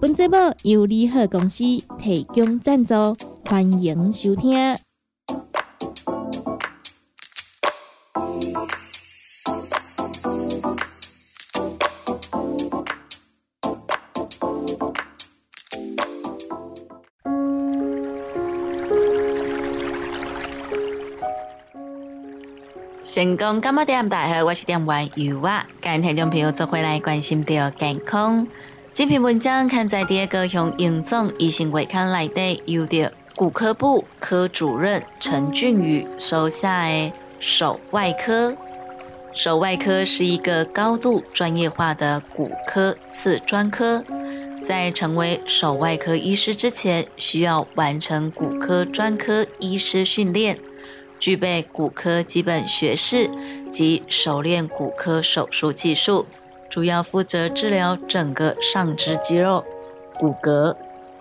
本节目由利好公司提供赞助，欢迎收听。成功干嘛点？大好，我是点玩游啊，今听众朋友做回来关心到健康。这篇文章刊在第二个向严总医生会刊来的，由的骨科部科主任陈俊宇手下的手外科。手外科是一个高度专业化的骨科次专科，在成为手外科医师之前，需要完成骨科专科医师训练，具备骨科基本学识及熟练骨科手术技术。主要负责治疗整个上肢肌肉、骨骼、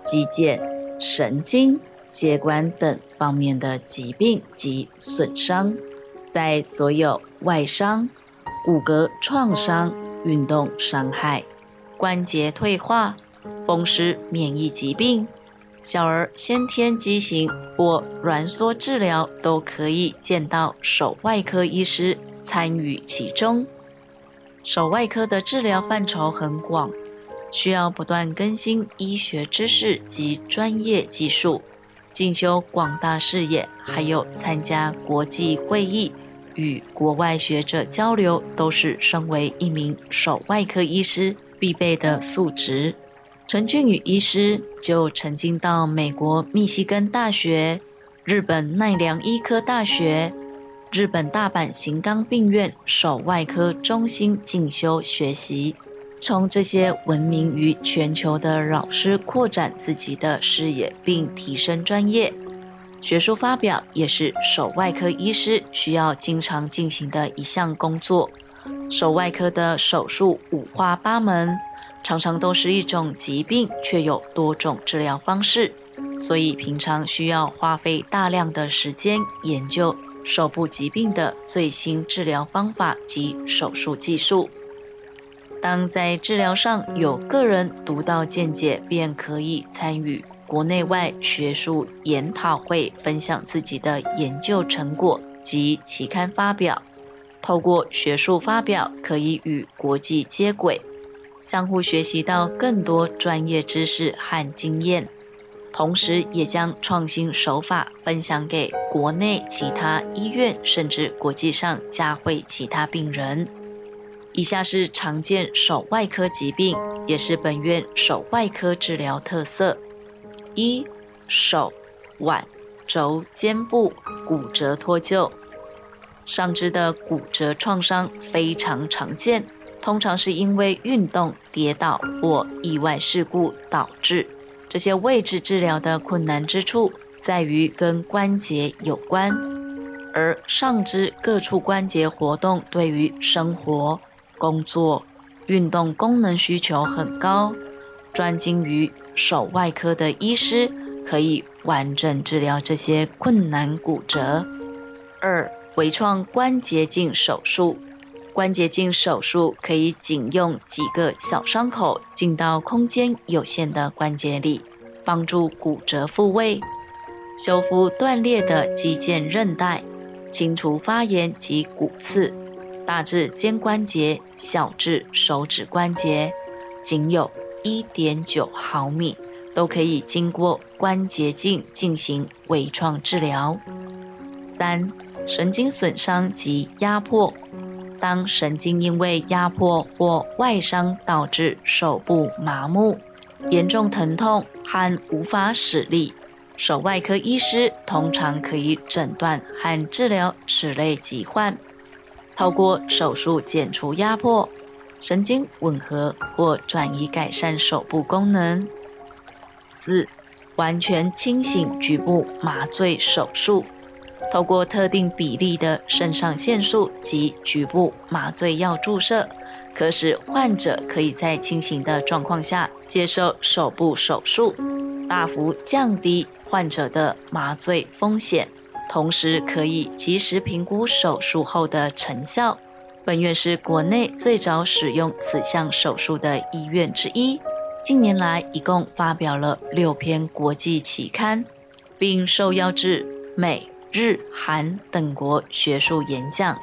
肌腱、神经、血管等方面的疾病及损伤，在所有外伤、骨骼创伤、运动伤害、关节退化、风湿免疫疾病、小儿先天畸形或挛缩治疗，都可以见到手外科医师参与其中。手外科的治疗范畴很广，需要不断更新医学知识及专业技术，进修广大视野，还有参加国际会议与国外学者交流，都是身为一名手外科医师必备的素质。陈俊宇医师就曾经到美国密西根大学、日本奈良医科大学。日本大阪型冈病院手外科中心进修学习，从这些闻名于全球的老师扩展自己的视野，并提升专业。学术发表也是手外科医师需要经常进行的一项工作。手外科的手术五花八门，常常都是一种疾病，却有多种治疗方式，所以平常需要花费大量的时间研究。手部疾病的最新治疗方法及手术技术。当在治疗上有个人独到见解，便可以参与国内外学术研讨会，分享自己的研究成果及期刊发表。透过学术发表，可以与国际接轨，相互学习到更多专业知识和经验。同时，也将创新手法分享给国内其他医院，甚至国际上加会其他病人。以下是常见手外科疾病，也是本院手外科治疗特色：一、手腕肘肩部骨折脱臼。上肢的骨折创伤非常常见，通常是因为运动、跌倒或意外事故导致。这些位置治疗的困难之处在于跟关节有关，而上肢各处关节活动对于生活、工作、运动功能需求很高。专精于手外科的医师可以完整治疗这些困难骨折。二、微创关节镜手术。关节镜手术可以仅用几个小伤口进到空间有限的关节里，帮助骨折复位、修复断裂的肌腱韧带、清除发炎及骨刺。大至肩关节，小至手指关节，仅有一点九毫米，都可以经过关节镜进行微创治疗。三、神经损伤及压迫。当神经因为压迫或外伤导致手部麻木、严重疼痛和无法使力，手外科医师通常可以诊断和治疗此类疾患，透过手术减除压迫、神经吻合或转移改善手部功能。四、完全清醒局部麻醉手术。透过特定比例的肾上腺素及局部麻醉药注射，可使患者可以在清醒的状况下接受手部手术，大幅降低患者的麻醉风险，同时可以及时评估手术后的成效。本院是国内最早使用此项手术的医院之一，近年来一共发表了六篇国际期刊，并受邀至美。日、韩等国学术演讲。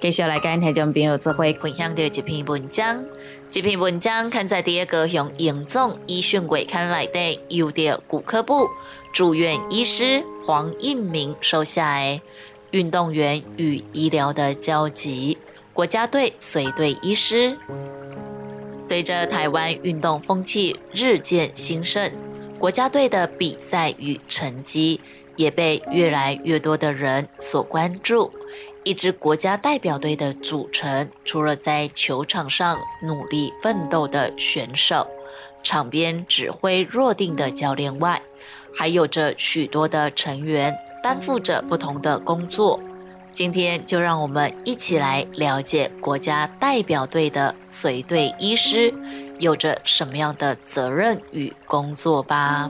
接下来，跟听众朋友做会分享到一篇文章。这篇文章看在第一个向严总医讯会看来的，由的骨科部住院医师黄应明手下的运动员与医疗的交集，国家队随队医师。随着台湾运动风气日渐兴盛，国家队的比赛与成绩也被越来越多的人所关注。一支国家代表队的组成，除了在球场上努力奋斗的选手、场边指挥若定的教练外，还有着许多的成员担负着不同的工作。今天就让我们一起来了解国家代表队的随队医师有着什么样的责任与工作吧。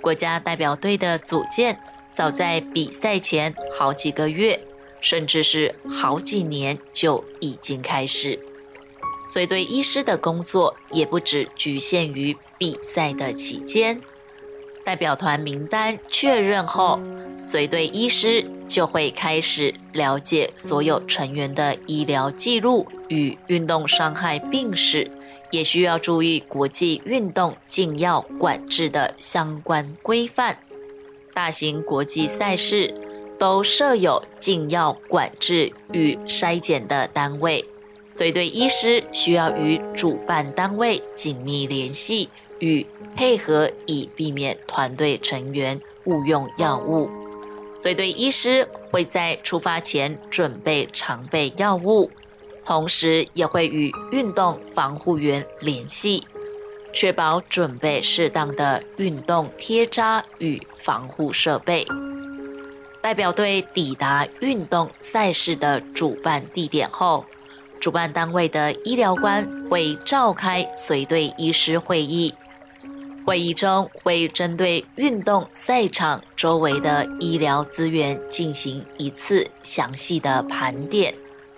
国家代表队的组建早在比赛前好几个月，甚至是好几年就已经开始。随队医师的工作也不只局限于比赛的期间。代表团名单确认后，随队医师就会开始了解所有成员的医疗记录与运动伤害病史，也需要注意国际运动禁药管制的相关规范。大型国际赛事都设有禁药管制与筛检的单位，随队医师需要与主办单位紧密联系。与配合，以避免团队成员误用药物。随队医师会在出发前准备常备药物，同时也会与运动防护员联系，确保准备适当的运动贴扎与防护设备。代表队抵达运动赛事的主办地点后，主办单位的医疗官会召开随队医师会议。会议中会针对运动赛场周围的医疗资源进行一次详细的盘点，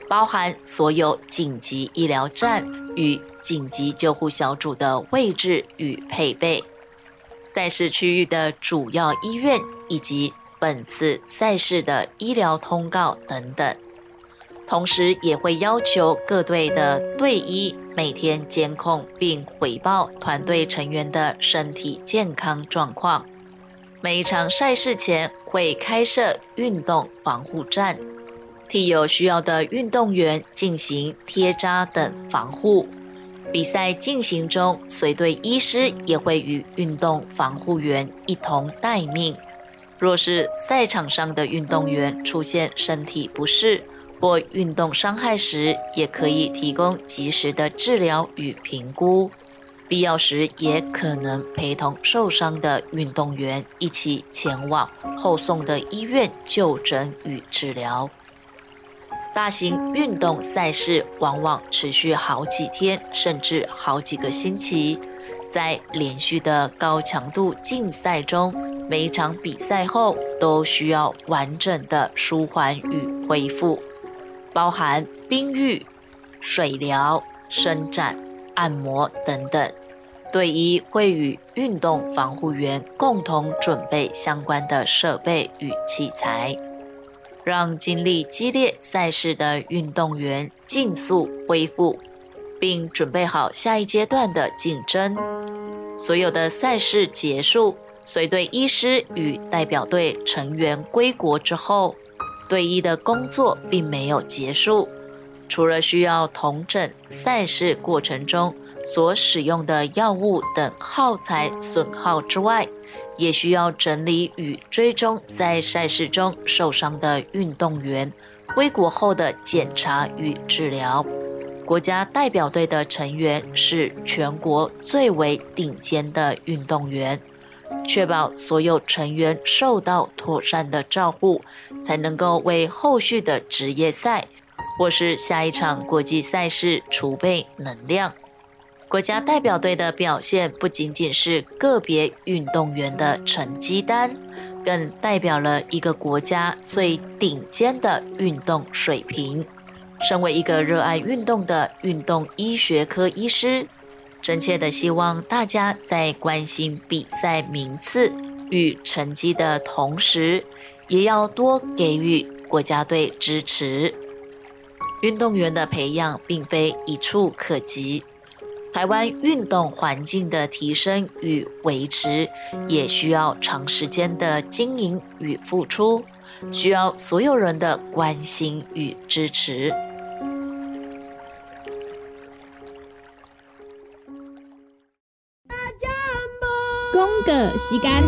包含所有紧急医疗站与紧急救护小组的位置与配备，赛事区域的主要医院以及本次赛事的医疗通告等等。同时也会要求各队的队医每天监控并回报团队成员的身体健康状况。每一场赛事前会开设运动防护站，替有需要的运动员进行贴扎等防护。比赛进行中，随队医师也会与运动防护员一同待命。若是赛场上的运动员出现身体不适，或运动伤害时，也可以提供及时的治疗与评估，必要时也可能陪同受伤的运动员一起前往后送的医院就诊与治疗。大型运动赛事往往持续好几天，甚至好几个星期，在连续的高强度竞赛中，每一场比赛后都需要完整的舒缓与恢复。包含冰浴、水疗、伸展、按摩等等，队医会与运动防护员共同准备相关的设备与器材，让经历激烈赛事的运动员尽速恢复，并准备好下一阶段的竞争。所有的赛事结束，随队医师与代表队成员归国之后。队医的工作并没有结束，除了需要统整赛事过程中所使用的药物等耗材损耗之外，也需要整理与追踪在赛事中受伤的运动员归国后的检查与治疗，国家代表队的成员是全国最为顶尖的运动员，确保所有成员受到妥善的照顾，才能够为后续的职业赛或是下一场国际赛事储备能量。国家代表队的表现不仅仅是个别运动员的成绩单，更代表了一个国家最顶尖的运动水平。身为一个热爱运动的运动医学科医师，真切的希望大家在关心比赛名次与成绩的同时，也要多给予国家队支持。运动员的培养并非一触可及。台湾运动环境的提升与维持，也需要长时间的经营与付出，需要所有人的关心与支持。个时间。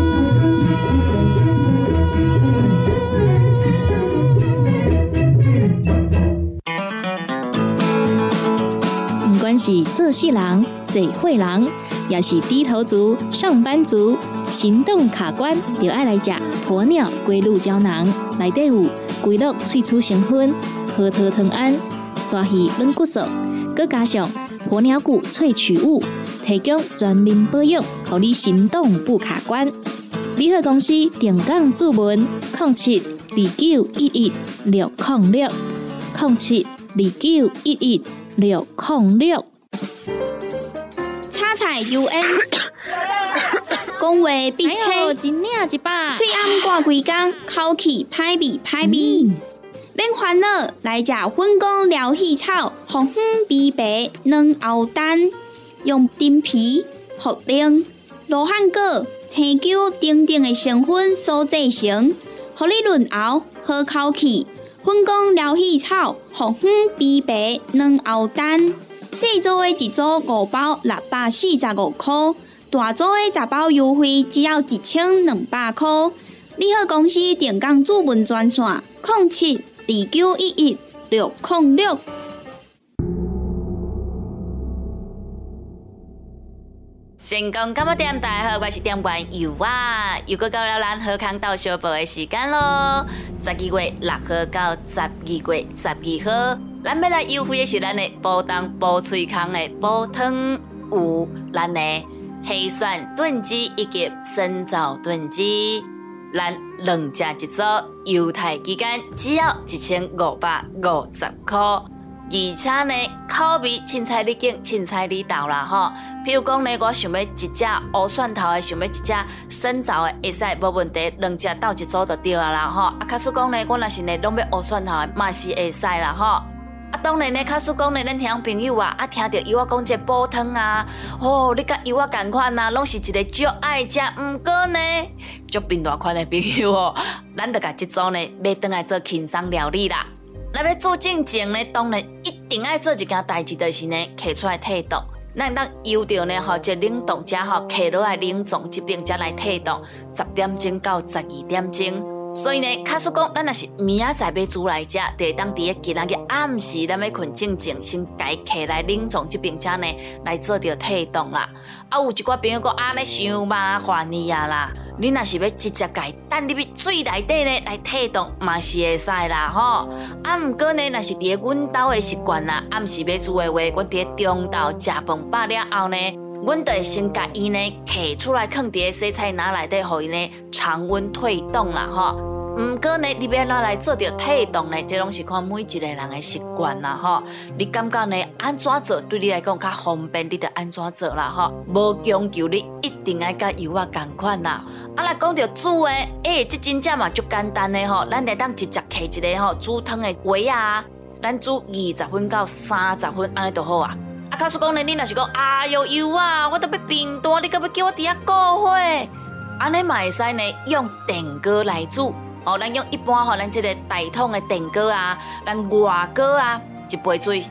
不管是做事人、嘴会人，也是低头族、上班族，行动卡关，就爱来食鸵鸟龟鹿胶囊。内底有龟鹿萃取成分，核桃藤胺、刷鱼软骨素，佮加上鸵鸟骨萃取物，提供全面保养，让你行动不卡关。联合公司定岗注文：零七二九一一六零六零七二九一一。六控六，叉彩 U N，讲话必切，嘴暗挂几工，口气歹味歹味。免烦恼，来食粉工疗气草，红粉枇杷软喉丹，用丁皮、茯苓、罗汉果、青椒等等的成分所制成，合你润喉好口气。粉工疗气草、红粉枇杷软藕丹，细组的一组五包六百四十五块，大组的十包优惠只要一千两百块。你好，公司电工主文专线：零七二九一一六零六。成功干么点？大家好，我是店员尤啊，又过到了咱好康到小报的时间咯。十二月六号到十二月十二号，咱要来优惠的是咱的煲汤煲脆康的煲汤，有咱的黑蒜炖鸡以及生枣炖鸡，咱两只一组，犹太期间只要一千五百五十块。而且呢，口味凊彩你拣，凊彩你倒啦吼。譬如讲呢，我想要一只乌蒜头的，想要一只生枣的，会使无问题，两只斗一组就对啊啦吼。啊，卡叔讲呢，我若是呢拢要乌蒜头的，嘛是会使啦吼。啊，当然呢，卡叔讲呢，咱听朋友啊，啊听到伊我讲这煲汤啊，哦，你甲伊我共款啊，拢是一个足爱食，毋过呢，足变大款的朋友哦，咱就甲即组呢，买转来做轻松料理啦。那要做正经呢，当然一定爱做一件代志，就是呢，摕出来退冻。咱当油着呢，吼，这冷冻者吼，摕落来冷冻这边才来退冻，十点钟到十二点钟。所以呢，卡叔讲，咱若是明仔载要煮来食，得当伫个今仔日暗时，咱要困正静，先改摕来冷冻这边才呢，来做着退冻啦。啊，有一寡朋友讲，啊，尼伤麻烦你啊啦。你若是要直接改蛋入去水内底呢，来退冻嘛是会使啦吼。啊，毋过呢，若是伫咧阮兜的习惯啦，暗时要煮的话，阮伫咧中昼食饭饱了后呢，阮就会先甲伊呢摕出来，放伫咧洗菜篮内底，互伊呢常温退冻啦吼。毋过呢，你要拿来做着退冻呢，这拢是看每一个人的习惯啦吼。你感觉呢，安怎做对你来讲较方便，你就安怎做啦吼。无强求你一定爱甲油啊共款啦。啊来讲着煮诶，诶，这真正嘛足简单诶吼。咱来当直接摕一个吼煮汤诶锅啊，咱煮二十分到三十分安尼就好啊。啊，卡叔讲呢，你若是讲，啊哟油啊，我都要变大，你可要叫我伫遐过火？安尼嘛会使呢，用电锅来煮。哦，咱用一般吼，咱即个大桶的电锅啊，咱外锅啊，一杯水，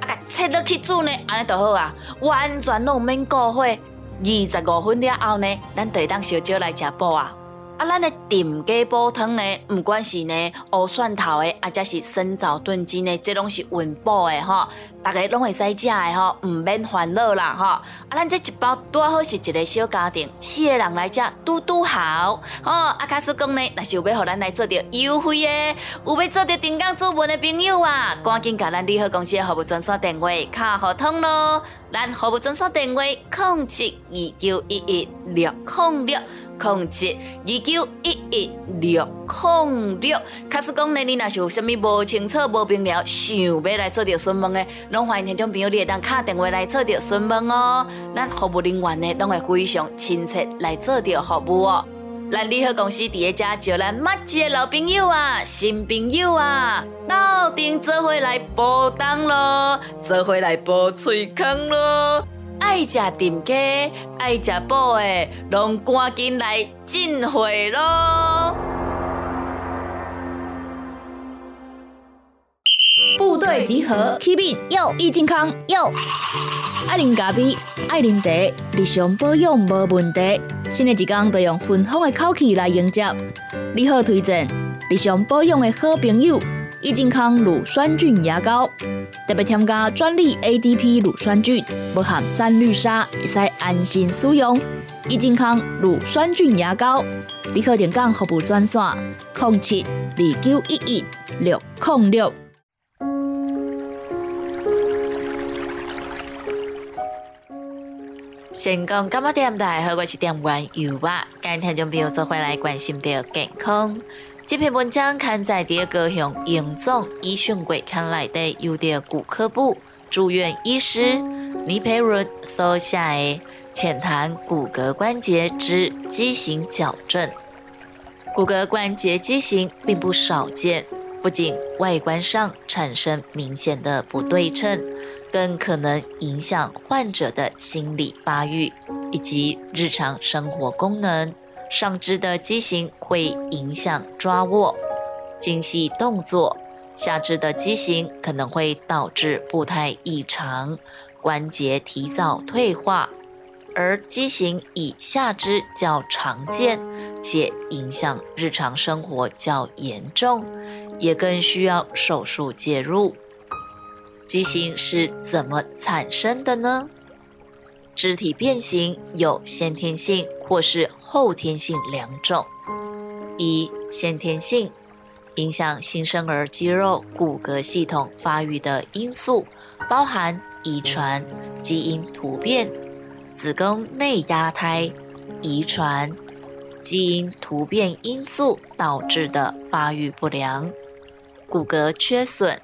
啊，甲切落去煮呢，安尼就好啊，完全拢免过火。二十五分了后呢，咱就当烧酒来食饱啊。啊，咱的炖鸡煲汤呢，不管是呢乌蒜头的，啊，则是生枣炖鸡呢，这拢是温补的吼，大家拢会使食的吼，唔免烦恼啦吼。啊，咱这一包多好是一个小家庭，四个人来食，拄拄好。吼，啊，卡叔讲呢，若是有要互咱来做着优惠的，有要做着定岗主文的朋友啊，赶紧甲咱利好公司的服务专线电话卡互通咯。咱服务专线电话：控制二九一一六控六。控制二九一一六控六，卡实讲呢，你若是有啥物无清楚、无明了，想要来做着询问的，拢欢迎听众朋友你会当打电话来做着询问哦。咱服务人员呢，拢会非常亲切来做着服务哦。咱利好公司伫一家招咱密切老朋友啊、新朋友啊，到顶做伙来报档咯，做伙来报喙空咯。爱食炖鸡、爱食补的，拢赶紧来进货咯！部队集合，Keep in，有益健康，有爱啉咖啡，爱啉茶，日常保养无问题。新的一天都用芬芳的口气来迎接。你好，推荐日常保养的好朋友。益健康乳酸菌牙膏，特别添加专利 ADP 乳酸菌，不含三氯沙，会使安心使用。益健康乳酸菌牙膏，立刻点讲服务专线：零七二九一一六零六。成功干嘛点大好，我是点玩油啊！今天就朋友做回来关心的健康。这篇文章刊在第二个向严总医讯柜刊来的有点骨科部住院医师倪培润所写的浅谈骨骼关节之畸形矫正。骨骼关节畸形并不少见，不仅外观上产生明显的不对称，更可能影响患者的心理发育以及日常生活功能。上肢的畸形会影响抓握、精细动作；下肢的畸形可能会导致步态异常、关节提早退化。而畸形以下肢较常见，且影响日常生活较严重，也更需要手术介入。畸形是怎么产生的呢？肢体变形有先天性或是。后天性两种，一先天性影响新生儿肌肉、骨骼系统发育的因素，包含遗传、基因突变、子宫内压胎、遗传、基因突变因素导致的发育不良、骨骼缺损、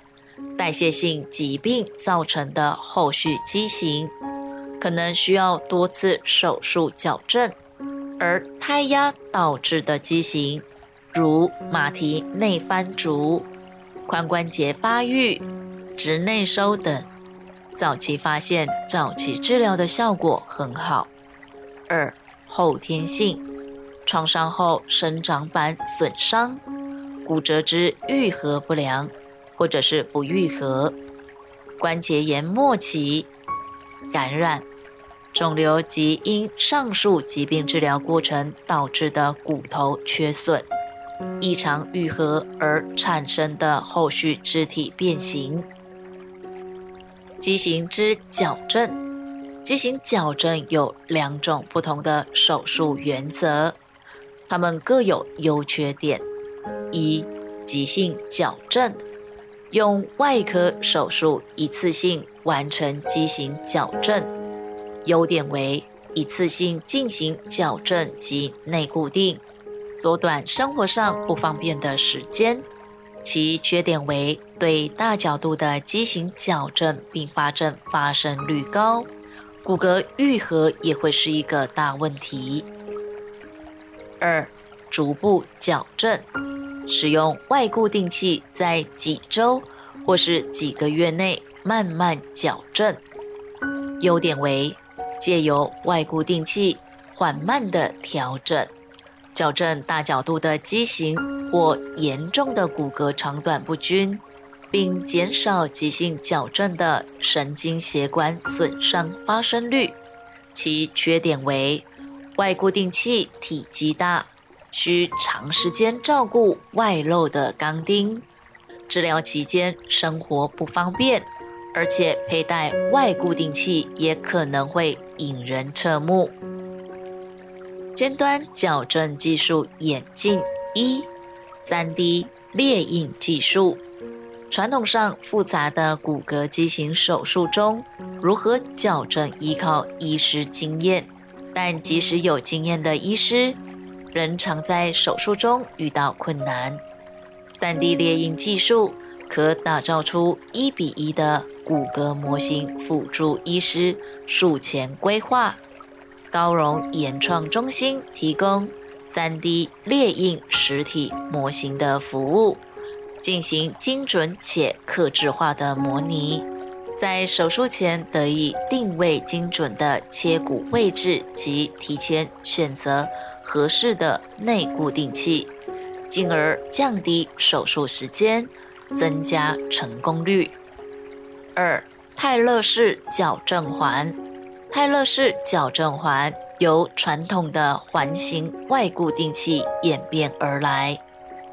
代谢性疾病造成的后续畸形，可能需要多次手术矫正。而胎压导致的畸形，如马蹄内翻足、髋关节发育、直内收等，早期发现、早期治疗的效果很好。二、后天性创伤后生长板损伤、骨折之愈合不良，或者是不愈合、关节炎末期、感染。肿瘤及因上述疾病治疗过程导致的骨头缺损、异常愈合而产生的后续肢体变形。畸形之矫正，畸形矫正有两种不同的手术原则，它们各有优缺点。一、急性矫正，用外科手术一次性完成畸形矫正。优点为一次性进行矫正及内固定，缩短生活上不方便的时间。其缺点为对大角度的畸形矫正并发症发生率高，骨骼愈合也会是一个大问题。二、逐步矫正，使用外固定器在几周或是几个月内慢慢矫正。优点为。借由外固定器缓慢的调整，矫正大角度的畸形或严重的骨骼长短不均，并减少急性矫正的神经血管损伤发生率。其缺点为外固定器体积大，需长时间照顾外露的钢钉。治疗期间生活不方便，而且佩戴外固定器也可能会引人侧目。尖端矫正技术眼镜一：3D 列印技术。传统上复杂的骨骼畸形手术中，如何矫正依靠医师经验，但即使有经验的医师，仍常在手术中遇到困难。3D 列印技术可打造出一比一的骨骼模型，辅助医师术前规划。高荣研创中心提供 3D 列印实体模型的服务，进行精准且克制化的模拟，在手术前得以定位精准的切骨位置及提前选择合适的内固定器。进而降低手术时间，增加成功率。二、泰勒式矫正环。泰勒式矫正环由传统的环形外固定器演变而来，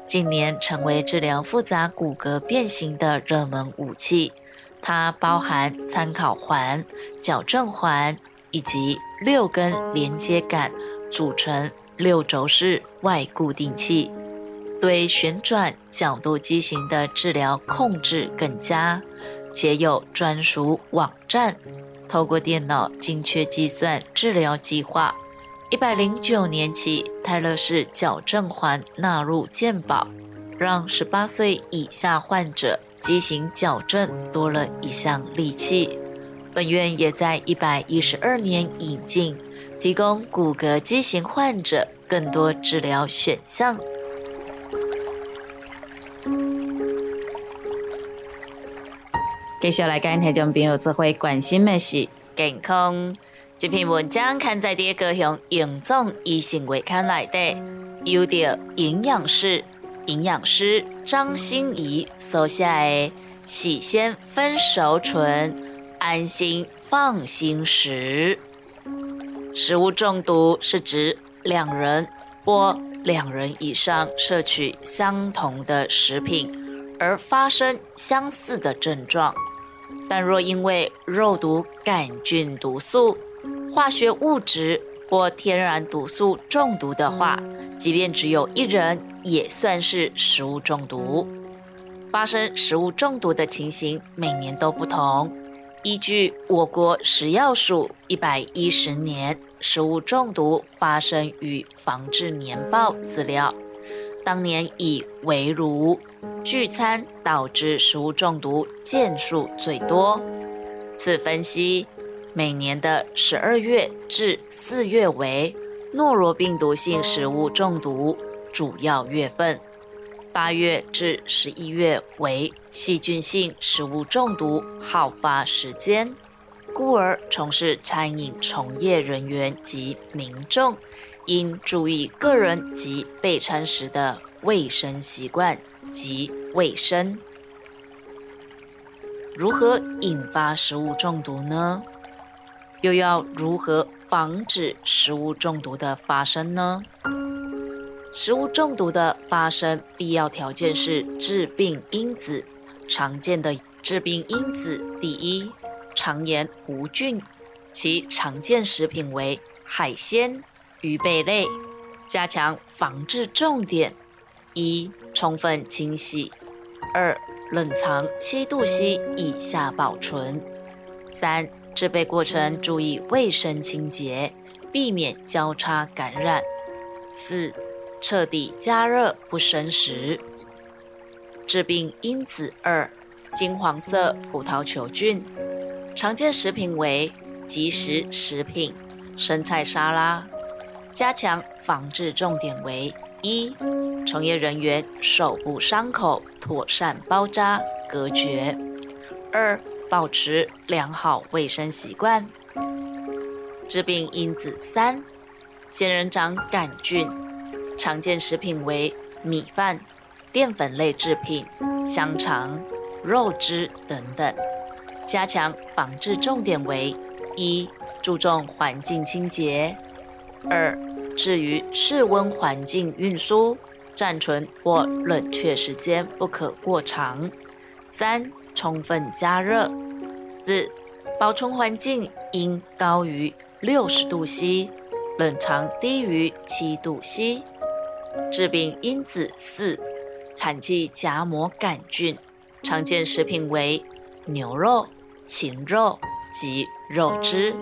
近年成为治疗复杂骨骼变形的热门武器。它包含参考环、矫正环以及六根连接杆，组成六轴式外固定器。对旋转角度畸形的治疗控制更佳，且有专属网站，透过电脑精确计算治疗计划。一百零九年起，泰勒氏矫正环纳入健保，让十八岁以下患者畸形矫正多了一项利器。本院也在一百一十二年引进，提供骨骼畸形患者更多治疗选项。接下来，跟听众朋友做会关心的是健康。这篇文章刊载在高雄营总医生月刊内底，由着营养师营养师张心怡所写的《喜鲜分熟醇，安心放心食》。食物中毒是指两人或两人以上摄取相同的食品，而发生相似的症状。但若因为肉毒杆菌毒素、化学物质或天然毒素中毒的话，即便只有一人，也算是食物中毒。发生食物中毒的情形每年都不同。依据我国食药署一百一十年食物中毒发生与防治年报资料，当年以围炉。聚餐导致食物中毒件数最多。此分析，每年的十二月至四月为诺罗病毒性食物中毒主要月份，八月至十一月为细菌性食物中毒好发时间。故而，从事餐饮从业人员及民众应注意个人及备餐时的卫生习惯。及卫生，如何引发食物中毒呢？又要如何防止食物中毒的发生呢？食物中毒的发生必要条件是致病因子。常见的致病因子，第一，肠炎弧菌，其常见食品为海鲜、鱼贝类。加强防治重点。一、充分清洗；二、冷藏七度 C 以下保存；三、制备过程注意卫生清洁，避免交叉感染；四、彻底加热不生食。致病因子二：金黄色葡萄球菌，常见食品为即食食品、生菜沙拉。加强防治重点为一。从业人员手部伤口妥善包扎隔绝。二、保持良好卫生习惯。致病因子三：仙人掌杆菌，常见食品为米饭、淀粉类制品、香肠、肉汁等等。加强防治重点为：一、注重环境清洁；二、置于室温环境运输，暂存或冷却时间不可过长。三、充分加热。四、保存环境应高于六十度 C，冷藏低于七度 C。致病因子四。产气夹膜杆菌，常见食品为牛肉、禽肉及肉汁、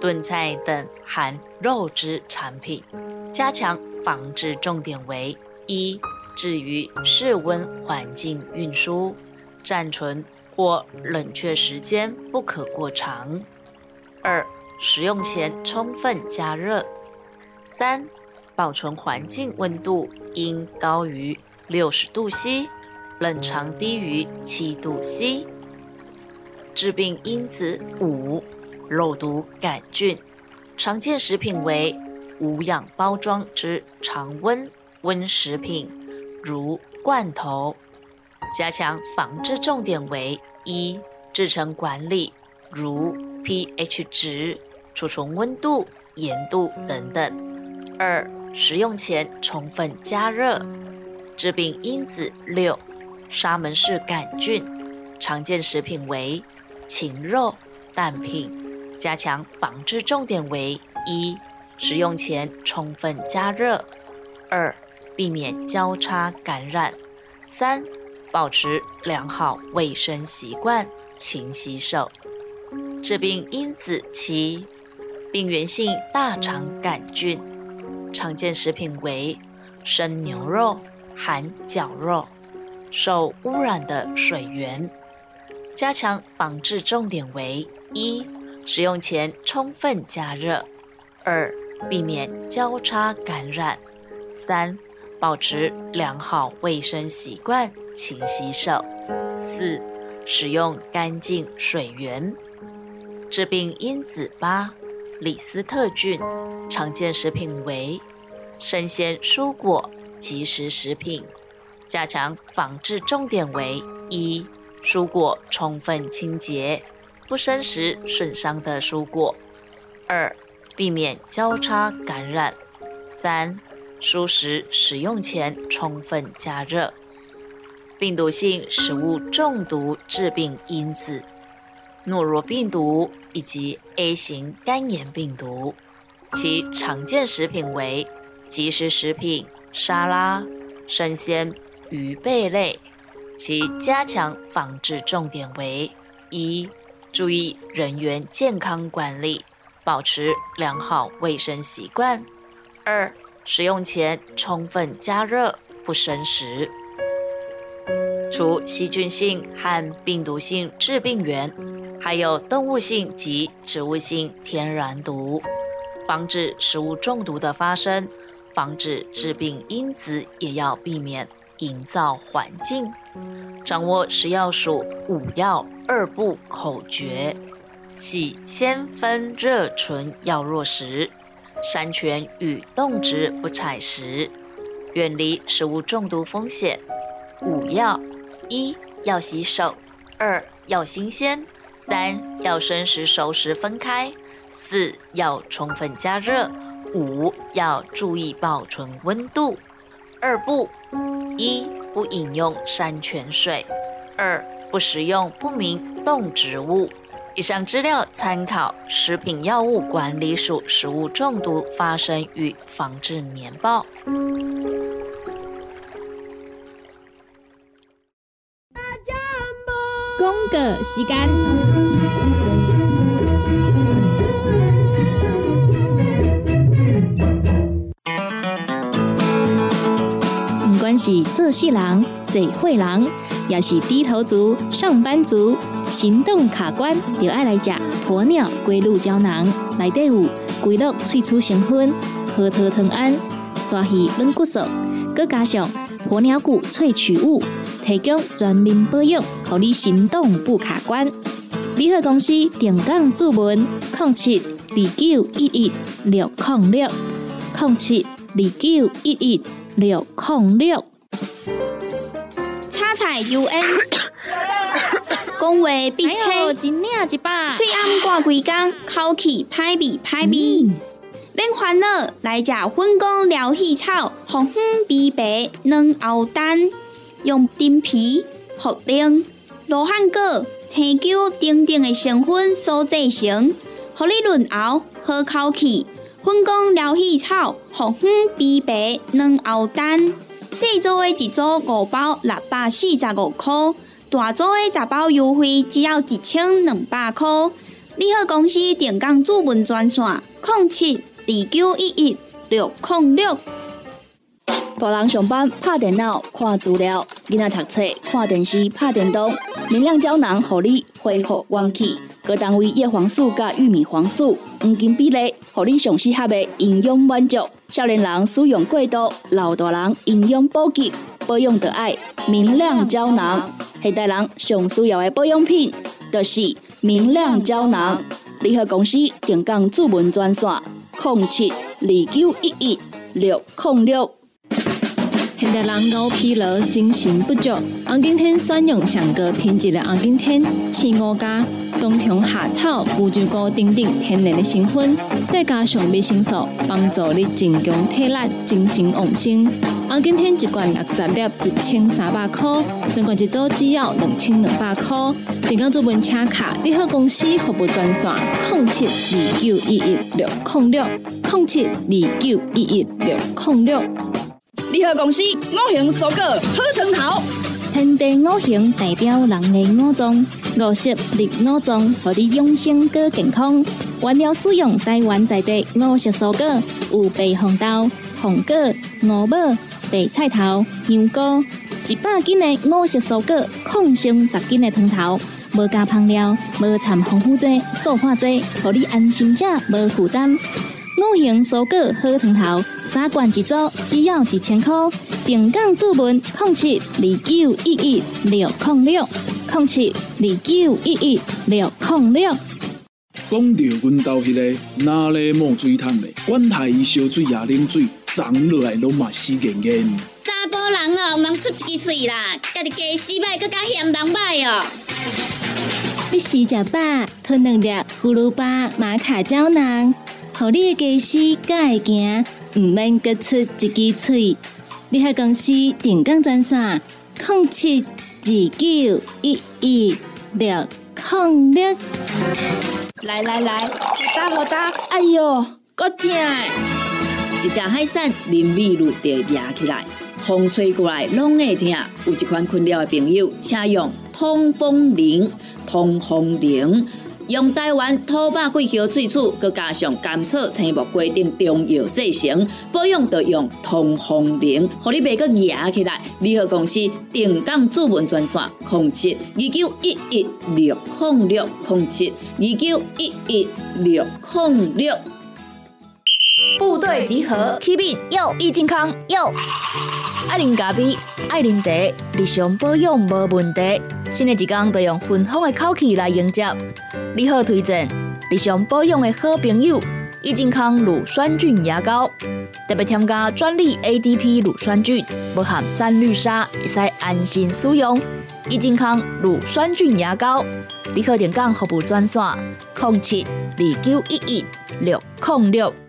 炖菜等含肉汁产品。加强防治重点为：一、置于室温环境运输，暂存或冷却时间不可过长；二、食用前充分加热；三、保存环境温度应高于。六十度 C，冷藏低于七度 C。致病因子五：肉毒杆菌。常见食品为无氧包装之常温温食品，如罐头。加强防治重点为：一、制成管理，如 pH 值、储存温度、盐度等等；二、食用前充分加热。致病因子六：沙门氏杆菌。常见食品为禽肉、蛋品。加强防治重点为：一、食用前充分加热；二、避免交叉感染；三、保持良好卫生习惯，勤洗手。致病因子七：病原性大肠杆菌。常见食品为生牛肉。含绞肉、受污染的水源，加强防治重点为：一、使用前充分加热；二、避免交叉感染；三、保持良好卫生习惯，勤洗手；四、使用干净水源。致病因子八：李斯特菌，常见食品为生鲜蔬果。即食食品，加强防治重点为：一、蔬果充分清洁，不生食损伤的蔬果；二、避免交叉感染；三、熟食使用前充分加热。病毒性食物中毒致病因子：诺如病毒以及 A 型肝炎病毒，其常见食品为即食食品。沙拉、生鲜、鱼贝类，其加强防治重点为：一、注意人员健康管理，保持良好卫生习惯；二、食用前充分加热，不生食。除细菌性和病毒性致病源，还有动物性及植物性天然毒，防止食物中毒的发生。防止致病因子，也要避免营造环境。掌握食药署五要二不口诀，系先分热纯要弱食，山泉与动植不采食，远离食物中毒风险。五要：一要洗手，二要新鲜，三要生食熟食分开，四要充分加热。五要注意保存温度。二不：一不饮用山泉水；二不食用不明动植物。以上资料参考食品药物管理署食物中毒发生与防治年报。公个时间。是做事人、嘴会狼，也是低头族、上班族、行动卡关，就爱来吃鸵鸟龟鹿胶囊。内底有龟鹿萃取成分，核桃藤胺、鲨鱼软骨素，佮加上鸵鸟骨萃取物，提供全面保养，让你行动不卡关。联合公司定岗注文：零七二九一一六零六零七二九一一六零六。U N，讲话必切，一领一把，嘴暗挂几工，口气歹味歹味。免烦恼，来食粉公疗气草，红粉枇杷软藕丹，用丁皮、茯苓、罗汉果、青椒等等的成分所制成，互你润喉好口气。粉公疗气草，红粉枇杷软藕丹，细组的一组五包六百四十五块，大组的十包优惠只要一千两百块。你好，公司电工主文专线：零七。二九一一六零六，大人上班拍电脑看资料，囡仔读册看电视拍电动。明亮胶囊，互你恢复元气。各单位叶黄素加玉米黄素黄金比例，互你上适合的营养满足。少年人使用过度，老大人营养补给，保养的爱明亮胶囊。现代人上需要的保养品，就是明亮胶囊。联合公司定岗主文专线。零七二九一一六零六。现代人熬疲劳、精神不足，红景天选用上个品质的红景天，青五家冬虫夏草、乌鸡菇等等天然的成分，再加上维生素，帮助你增强体力、精神旺盛。红景天一罐六十粒，一千三百块；两罐一组，只要两千两百块。订购做本车卡，你好公司服务专线：零七二九一一六零六零七二九一一六零六。你好，公司五行蔬果好成头，天地五行代表人的五脏，五色绿五脏，让你养生更健康。原料使用台湾在地五色蔬果，有白红豆、红果、五宝、白菜头、牛菇，一百斤的五色蔬果，抗性十斤的汤头，无加香料，无掺防腐剂、塑化剂，让你安心吃，无负担。五行蔬果好汤头，三罐一组，只要一千块。平港注文零七二九一一六零六零七二九一一六零六。讲到阮兜迄个哪里冒水桶的，管他伊烧水也冷水，长落来拢嘛死严严。查甫人哦，毋通出一支嘴啦，家己家洗歹，更加嫌人歹哦。你洗食饱，吞两粒葫芦巴、玛卡胶囊。互你的家私才会行，毋免各出一支嘴。你喺公司定岗赚啥？零七二九一一六零六。来来来，打好打！哎哟，够痛！一只海扇林密路就压起来，风吹过来拢会痛。有一款困扰的朋友，请用通风铃，通风铃。用台湾土白桂香萃取，佮加上甘草、青木规定中药制成，保养要用通风灵，互你袂佮压起来。联合公司定岗主文专线：控制二九一一六控六控制二九一一六控六。部队集合，启禀有易健康有。爱啉咖啡，爱啉茶，日常保养无问题。新的一天，要用芬芳的口气来迎接。你好，推荐日常保养的好朋友——益健康乳酸菌牙膏，特别添加专利 ADP 乳酸菌，不含三氯沙，会使安心使用。益健康乳酸菌牙膏，你好，点讲服务专线：零七二九一一六零六。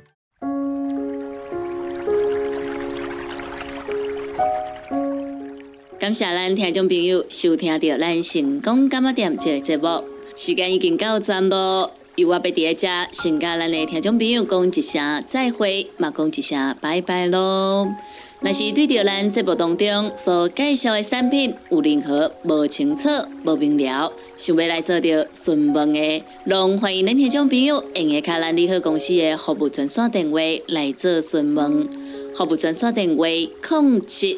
感谢咱听众朋友收听到咱成功感冒店这个节目，时间已经到站咯。由我要伫一只先甲咱的听众朋友讲一声再会，嘛讲一声拜拜咯。若是对着咱节目当中所介绍的产品有任何无清楚、无明了，想要来做着询问的，拢欢迎恁听众朋友用下卡咱利好公司的服务专线电话来做询问。服务专线电话：零七。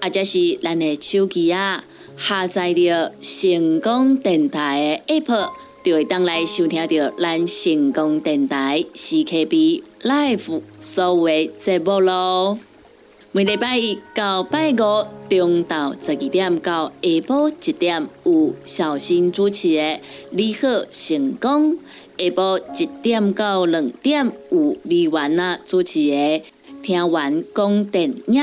或者是咱的手机啊，下载着成功电台的 App，就会当来收听到咱成功电台 CKB Life 所有节目咯。每礼拜一到拜五中昼十二点到下晡一点有小新主持的《你好成功》，下晡一点到两点有美元啊主持的《听完讲电影》，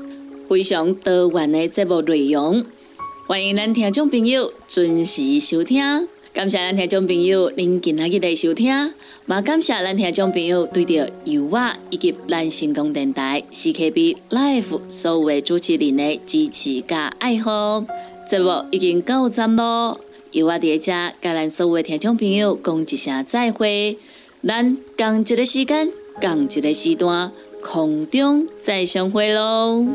非常多元的节目内容，欢迎咱听众朋友准时收听。感谢咱听众朋友您今仔日的收听，也感谢咱听众朋友对着油画以及咱成功电台 CKB Life 所有的主持人的支持加爱护。节目已经到站咯，油画伫遮甲咱所有的听众朋友讲一声再会，咱同一个时间、同一个时段空中再相会咯。